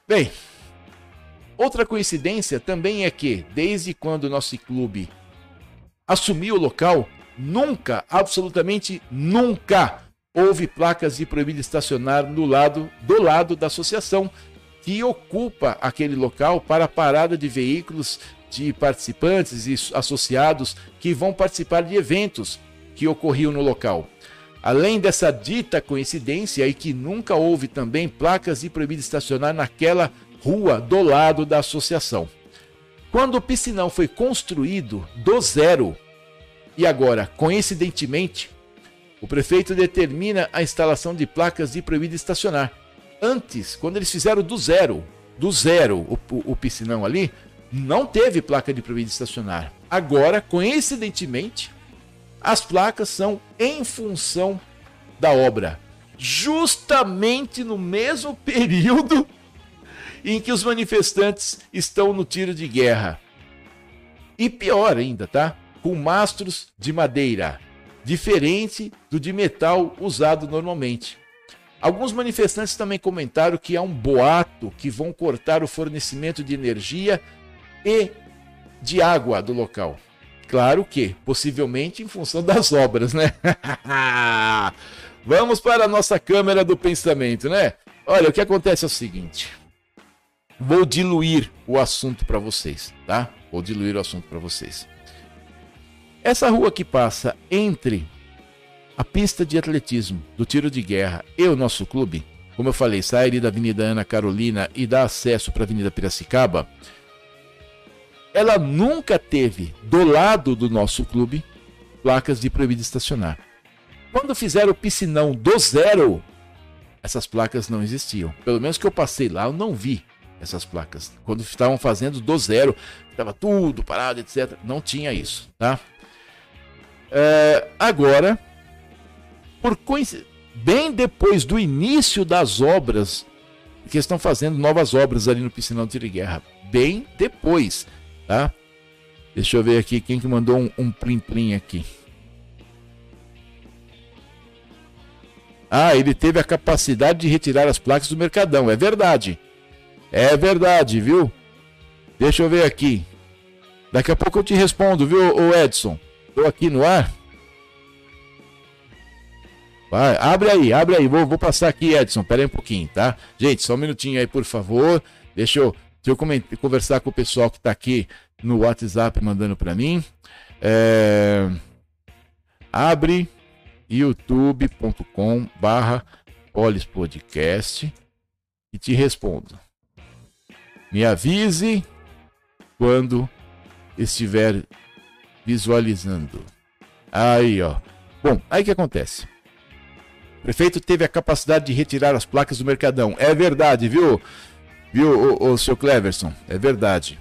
Bem, outra coincidência também é que, desde quando nosso clube assumiu o local, nunca, absolutamente nunca, houve placas de proibido estacionar no lado do lado da associação que ocupa aquele local para a parada de veículos de participantes e associados que vão participar de eventos que ocorriam no local. Além dessa dita coincidência e que nunca houve também placas de proibido estacionar naquela rua do lado da associação. Quando o piscinão foi construído do zero, e agora, coincidentemente, o prefeito determina a instalação de placas de proibido estacionar. Antes, quando eles fizeram do zero, do zero o, o, o piscinão ali, não teve placa de proibido estacionar. Agora, coincidentemente, as placas são em função da obra, justamente no mesmo período em que os manifestantes estão no tiro de guerra. E pior ainda, tá? Com mastros de madeira, diferente do de metal usado normalmente. Alguns manifestantes também comentaram que há um boato que vão cortar o fornecimento de energia e de água do local. Claro que, possivelmente em função das obras, né? Vamos para a nossa câmera do pensamento, né? Olha, o que acontece é o seguinte. Vou diluir o assunto para vocês, tá? Vou diluir o assunto para vocês. Essa rua que passa entre A pista de atletismo do tiro de guerra e o nosso clube, como eu falei, sai da Avenida Ana Carolina e dá acesso para a Avenida Piracicaba, ela nunca teve do lado do nosso clube placas de proibido estacionar. Quando fizeram o piscinão do zero, essas placas não existiam. Pelo menos que eu passei lá, eu não vi essas placas. Quando estavam fazendo do zero, estava tudo parado, etc. Não tinha isso, tá? É, agora, por bem depois do início das obras, que estão fazendo novas obras ali no Piscinão de Guerra, bem depois, tá? Deixa eu ver aqui quem que mandou um, plim plim aqui. Ah, ele teve a capacidade de retirar as placas do Mercadão. É verdade. É verdade, viu? Deixa eu ver aqui. Daqui a pouco eu te respondo, viu, Edson? Estou aqui no ar. Vai, abre aí, abre aí. Vou, vou passar aqui, Edson. Pera aí um pouquinho, tá? Gente, só um minutinho aí, por favor. Deixa eu, deixa eu conversar com o pessoal que está aqui no WhatsApp mandando para mim. É... Abre youtube.com barra polispodcast e te respondo. Me avise quando estiver visualizando. Aí, ó. Bom, aí que acontece? O prefeito teve a capacidade de retirar as placas do Mercadão. É verdade, viu? Viu, o, o seu Cleverson? É verdade.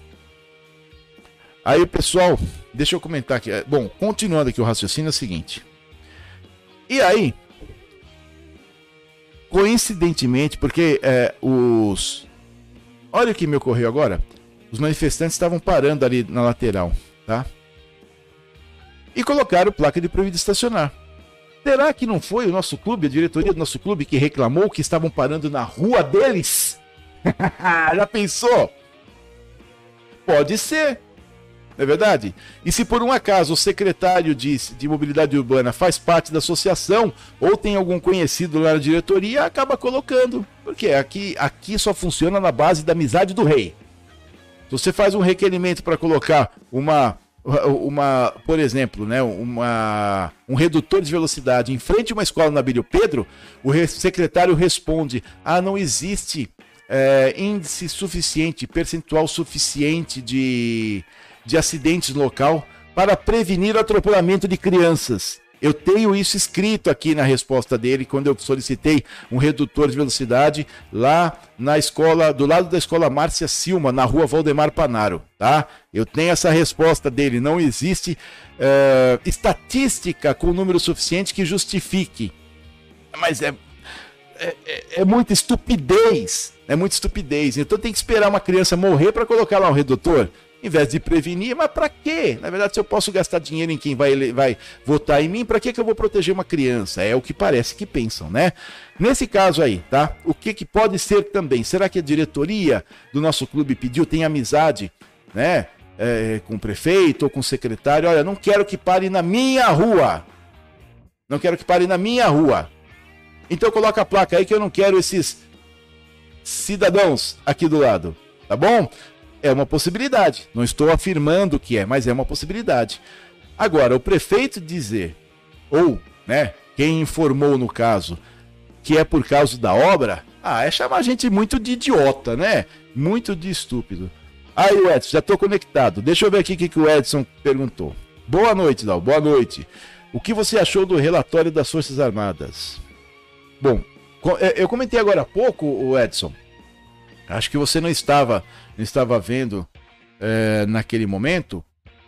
Aí, pessoal, deixa eu comentar aqui. Bom, continuando aqui o raciocínio é o seguinte. E aí, coincidentemente, porque é, os. Olha o que me ocorreu agora. Os manifestantes estavam parando ali na lateral, tá? E colocaram placa de proibido estacionar. Será que não foi o nosso clube, a diretoria do nosso clube, que reclamou que estavam parando na rua deles? Já pensou? Pode ser. Não é verdade? E se por um acaso o secretário de, de mobilidade urbana faz parte da associação ou tem algum conhecido lá na diretoria, acaba colocando. Porque aqui, aqui só funciona na base da amizade do rei. Se você faz um requerimento para colocar uma, uma, por exemplo, né, uma, um redutor de velocidade em frente a uma escola na Bílio Pedro, o secretário responde: ah, não existe é, índice suficiente, percentual suficiente de de acidentes local para prevenir o atropelamento de crianças. Eu tenho isso escrito aqui na resposta dele quando eu solicitei um redutor de velocidade lá na escola, do lado da escola Márcia Silma, na rua Valdemar Panaro, tá? Eu tenho essa resposta dele. Não existe uh, estatística com número suficiente que justifique. Mas é, é, é, é muita estupidez. É muita estupidez. Então tem que esperar uma criança morrer para colocar lá um redutor em vez de prevenir, mas para quê? Na verdade, se eu posso gastar dinheiro em quem vai, vai votar em mim, para que, que eu vou proteger uma criança? É o que parece que pensam, né? Nesse caso aí, tá? O que, que pode ser também? Será que a diretoria do nosso clube pediu, tem amizade, né? É, com o prefeito ou com o secretário? Olha, não quero que pare na minha rua. Não quero que pare na minha rua. Então coloca a placa aí que eu não quero esses cidadãos aqui do lado. Tá bom? É uma possibilidade. Não estou afirmando que é, mas é uma possibilidade. Agora, o prefeito dizer, ou, né, quem informou no caso, que é por causa da obra, ah, é chamar a gente muito de idiota, né? Muito de estúpido. Aí, Edson, já estou conectado. Deixa eu ver aqui o que, que o Edson perguntou. Boa noite, Dal. Boa noite. O que você achou do relatório das Forças Armadas? Bom, é, eu comentei agora há pouco, o Edson. Acho que você não estava estava vendo é, naquele momento,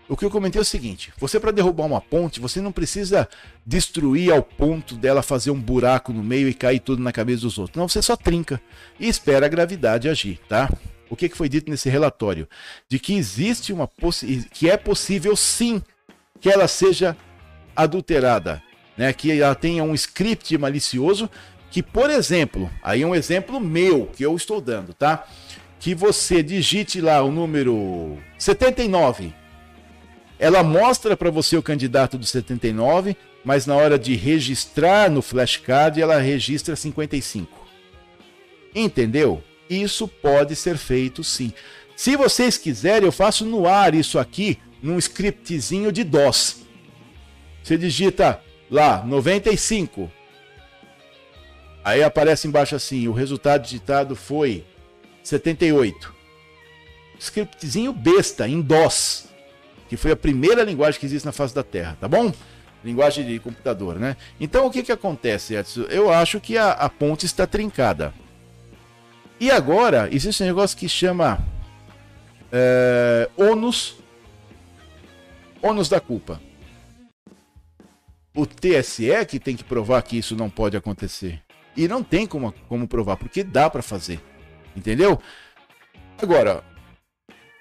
o que eu comentei é o seguinte: você para derrubar uma ponte, você não precisa destruir ao ponto dela fazer um buraco no meio e cair tudo na cabeça dos outros. Não, você só trinca e espera a gravidade agir, tá? O que, que foi dito nesse relatório? De que existe uma que é possível sim que ela seja adulterada, né? Que ela tenha um script malicioso que, por exemplo, aí é um exemplo meu que eu estou dando, tá? que você digite lá o número 79. Ela mostra para você o candidato do 79, mas na hora de registrar no flashcard ela registra 55. Entendeu? Isso pode ser feito sim. Se vocês quiserem, eu faço no ar isso aqui num scriptzinho de DOS. Você digita lá, 95. Aí aparece embaixo assim, o resultado digitado foi 78. Scriptzinho besta, em DOS, que foi a primeira linguagem que existe na face da Terra, tá bom? Linguagem de computador, né? Então o que que acontece, Edson? Eu acho que a, a ponte está trincada. E agora, existe um negócio que chama é, ônus, ônus da culpa. O TSE que tem que provar que isso não pode acontecer. E não tem como, como provar, porque dá para fazer. Entendeu? Agora,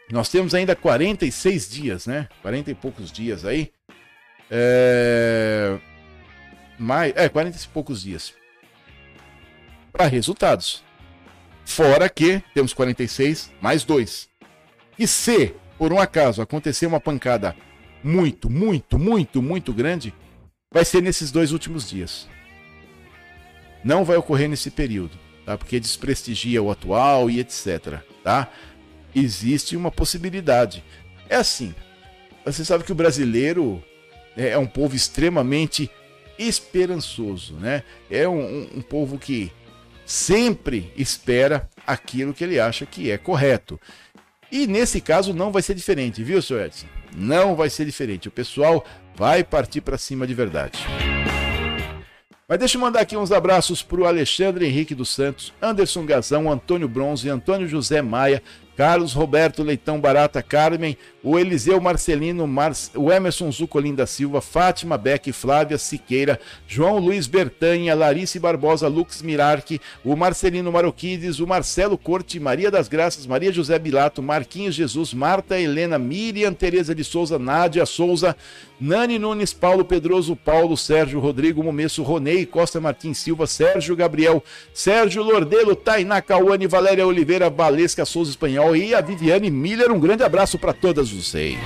nós temos ainda 46 dias, né? 40 e poucos dias aí. É. Mais, é, 40 e poucos dias. Para resultados. Fora que temos 46 mais 2. E se, por um acaso, acontecer uma pancada muito, muito, muito, muito grande, vai ser nesses dois últimos dias. Não vai ocorrer nesse período, tá? Porque desprestigia o atual e etc, tá? Existe uma possibilidade. É assim, você sabe que o brasileiro é, é um povo extremamente esperançoso, né? É um, um, povo que sempre espera aquilo que ele acha que é correto. E nesse caso não vai ser diferente, viu, Sr. Edson? Não vai ser diferente. O pessoal vai partir para cima de verdade. Mas deixa eu mandar aqui uns abraços para o Alexandre Henrique dos Santos, Anderson Gazão, Antônio Bronze, Antônio José Maia, Carlos Roberto Leitão Barata Carmen, o Eliseu Marcelino, Mar... o Emerson Zucolin da Silva, Fátima Beck, Flávia Siqueira, João Luiz Bertanha, Larice Barbosa, Lux Mirarque, o Marcelino Maroquides, o Marcelo Corte, Maria das Graças, Maria José Bilato, Marquinhos Jesus, Marta Helena, Miriam Tereza de Souza, Nádia Souza, Nani Nunes, Paulo Pedroso, Paulo Sérgio, Rodrigo Momesso, Ronei, Costa Martins Silva, Sérgio Gabriel, Sérgio Lordelo, Tainá Cauane, Valéria Oliveira, Valesca Souza Espanhol e a Viviane Miller. Um grande abraço para todas vocês.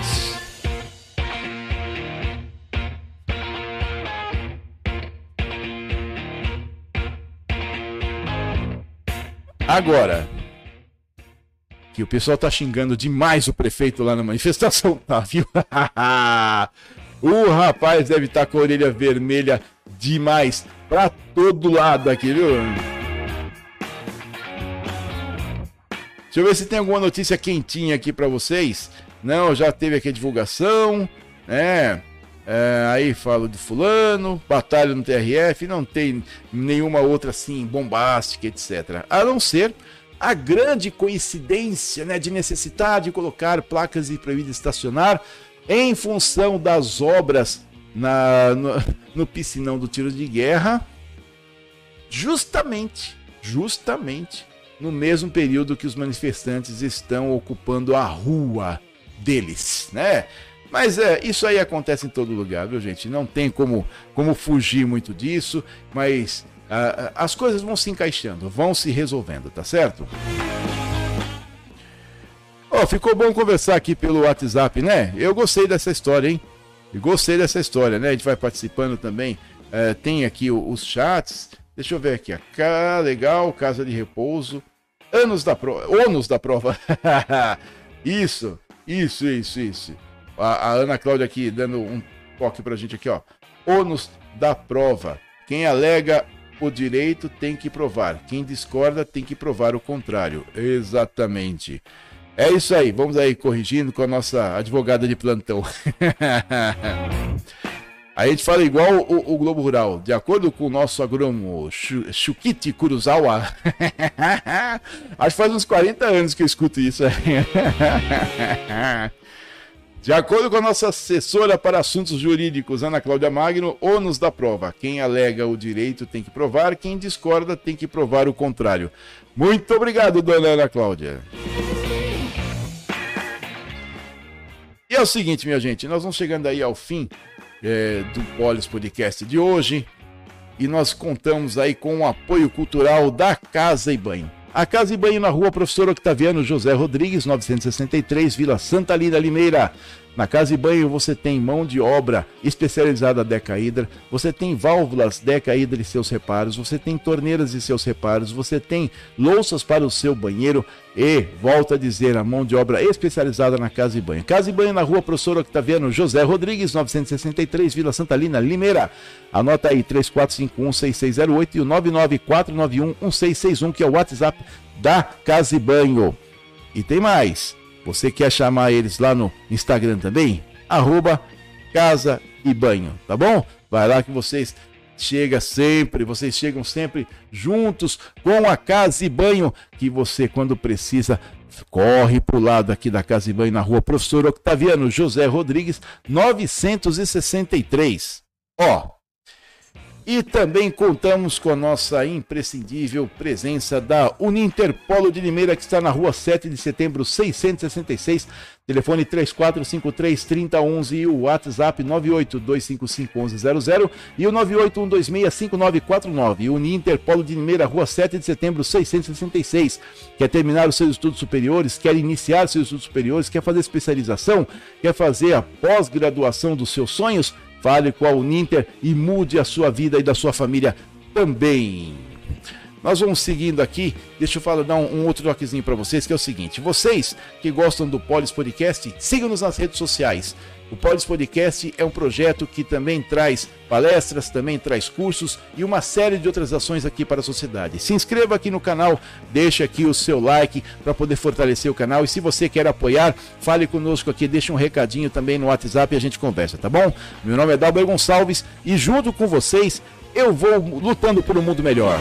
Agora, que o pessoal tá xingando demais o prefeito lá na manifestação, tá, viu? o rapaz deve estar tá com a orelha vermelha demais pra todo lado aqui, viu? Deixa eu ver se tem alguma notícia quentinha aqui para vocês. Não, já teve aqui a divulgação, né? É, aí falo de fulano, batalha no TRF, não tem nenhuma outra assim bombástica, etc. A não ser a grande coincidência né, de necessitar de colocar placas de proibido estacionar em função das obras na, no, no piscinão do tiro de guerra, justamente, justamente no mesmo período que os manifestantes estão ocupando a rua deles, né? Mas é, isso aí acontece em todo lugar, viu, gente? Não tem como, como fugir muito disso, mas as coisas vão se encaixando, vão se resolvendo, tá certo? Oh, ficou bom conversar aqui pelo WhatsApp, né? Eu gostei dessa história, hein? Gostei dessa história, né? A gente vai participando também. Uh, tem aqui os chats. Deixa eu ver aqui. Ah, legal, casa de repouso. Anos da prova. Ônus da prova. isso, isso, isso, isso a, a Ana Cláudia aqui dando um toque pra gente aqui, ó. Ônus da prova. Quem alega o direito tem que provar. Quem discorda tem que provar o contrário. Exatamente. É isso aí. Vamos aí corrigindo com a nossa advogada de plantão. a gente fala igual o, o, Globo Rural. De acordo com o nosso agrônomo Shukiti Kuruzawa. Acho que faz uns 40 anos que eu escuto isso. De acordo com a nossa assessora para assuntos jurídicos, Ana Cláudia Magno, ônus da prova. Quem alega o direito tem que provar, quem discorda tem que provar o contrário. Muito obrigado, dona Ana Cláudia. E é o seguinte, minha gente, nós vamos chegando aí ao fim é, do Polis Podcast de hoje e nós contamos aí com o apoio cultural da Casa e Banho. A Casa e Banho na rua Professor Octaviano José Rodrigues, 963, Vila Santa Lina Limeira. Na Casa e Banho você tem mão de obra especializada Deca Hidra, você tem válvulas Deca Hidra e seus reparos, você tem torneiras e seus reparos, você tem louças para o seu banheiro e, volta a dizer, a mão de obra especializada na Casa e Banho. Casa e Banho na rua Professor Octaviano José Rodrigues, 963, Vila Santa Lina, Limeira. Anota aí, 3451-6608 e o 99491-1661, que é o WhatsApp da Casa e Banho. E tem mais. Você quer chamar eles lá no Instagram também? Arroba Casa e Banho, tá bom? Vai lá que vocês chega sempre, vocês chegam sempre juntos com a Casa e Banho, que você, quando precisa, corre para o lado aqui da Casa e Banho, na rua Professor Octaviano José Rodrigues, 963. Ó, e também contamos com a nossa imprescindível presença da Uninter Polo de Limeira, que está na rua 7 de setembro, 666, telefone 3453-3011 e o WhatsApp 982551100 e o 981265949. Uninter Polo de Limeira, rua 7 de setembro, 666. Quer terminar os seus estudos superiores, quer iniciar seus estudos superiores, quer fazer especialização, quer fazer a pós-graduação dos seus sonhos? Fale com a Uninter e mude a sua vida e da sua família também. Nós vamos seguindo aqui. Deixa eu falar, dar um, um outro toquezinho para vocês, que é o seguinte: vocês que gostam do Polis Podcast, sigam-nos nas redes sociais. O Polis Podcast é um projeto que também traz palestras, também traz cursos e uma série de outras ações aqui para a sociedade. Se inscreva aqui no canal, deixe aqui o seu like para poder fortalecer o canal. E se você quer apoiar, fale conosco aqui, deixe um recadinho também no WhatsApp e a gente conversa, tá bom? Meu nome é Dalber Gonçalves e junto com vocês eu vou lutando por um mundo melhor.